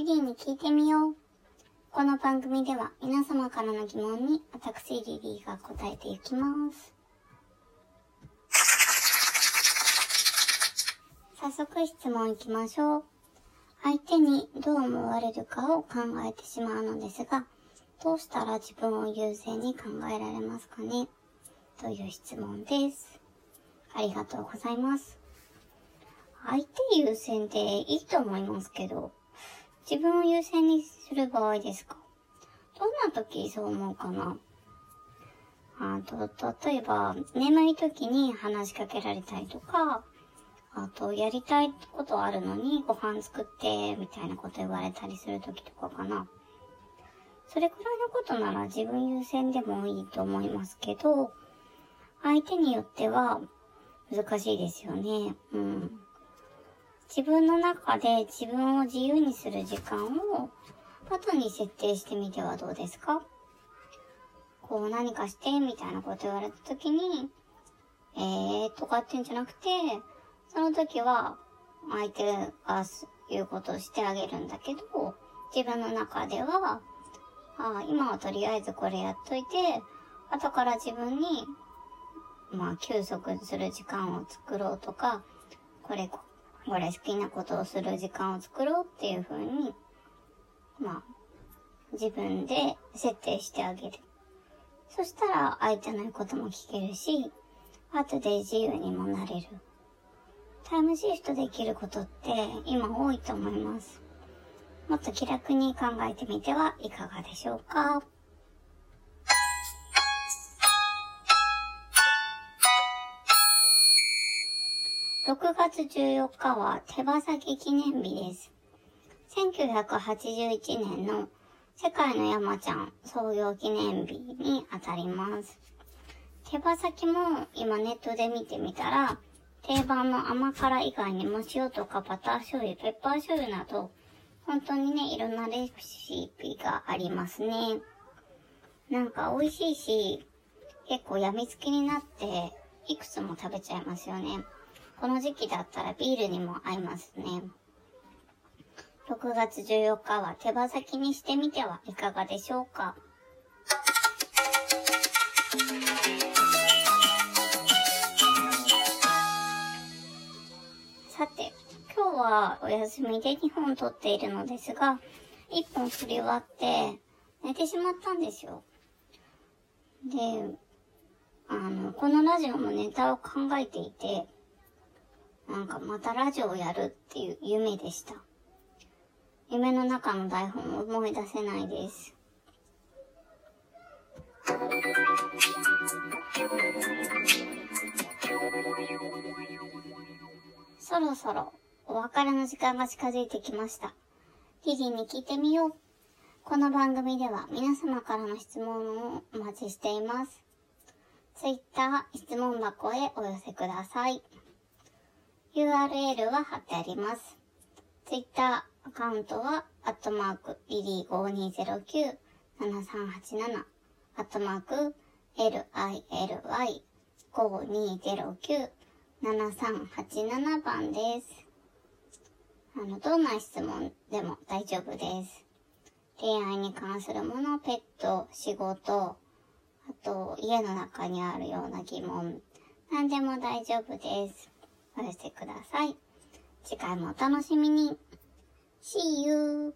リリーに聞いてみよう。この番組では皆様からの疑問に私リリーが答えていきます。早速質問いきましょう。相手にどう思われるかを考えてしまうのですが、どうしたら自分を優先に考えられますかね？という質問です。ありがとうございます。相手優先でいいと思いますけど、自分を優先にする場合ですか？どんな時そう思うかな？あと、例えば、眠い時に話しかけられたりとか、あと、やりたいことあるのにご飯作って、みたいなこと言われたりする時とかかな。それくらいのことなら自分優先でもいいと思いますけど、相手によっては難しいですよね。うん。自分の中で自分を自由にする時間を後に設定してみてはどうですか？こう何かしてみたいなこと言われた時に、えーとかってんじゃなくて、その時は相手が言うことをしてあげるんだけど、自分の中では、あ今はとりあえずこれやっといて、後から自分に、まあ、休息する時間を作ろうとか、これ、これ好きなことをする時間を作ろうっていう風に、まあ、自分で設定してあげる。そしたら相手の言うことも聞けるし、後で自由にもなれる。タイムシフトできることって今多いと思います。もっと気楽に考えてみてはいかがでしょうか？6月14日は手羽先記念日です。1981年の世界の山ちゃん創業記念日にあたります。手羽先も今ネットで見てみたら、定番の甘辛以外にも塩とかバター醤油、ペッパー醤油など、本当にね、いろんなレシピがありますね。なんか美味しいし、結構病みつきになって、いくつも食べちゃいますよね。この時期だったらビールにも合いますね。6月14日は手羽先にしてみてはいかがでしょうか？さて、今日はお休みで2本撮っているのですが、1本撮り終わって寝てしまったんですよ。で、あの、このラジオもネタを考えていて、なんかまたラジオをやるっていう夢でした。夢の中の台本を思い出せないです。そろそろお別れの時間が近づいてきました。リリーに聞いてみよう。この番組では皆様からの質問をお待ちしています。Twitter 質問箱へお寄せください。URL は貼ってあります。Twitter アカウントは、アットマーク、リリー5209-7387、アットマーク、LILY5209-7387 番です。あの、どんな質問でも大丈夫です。恋愛に関するもの、ペット、仕事、あと、家の中にあるような疑問、何でも大丈夫です。お寄せください。次回もお楽しみに。See you!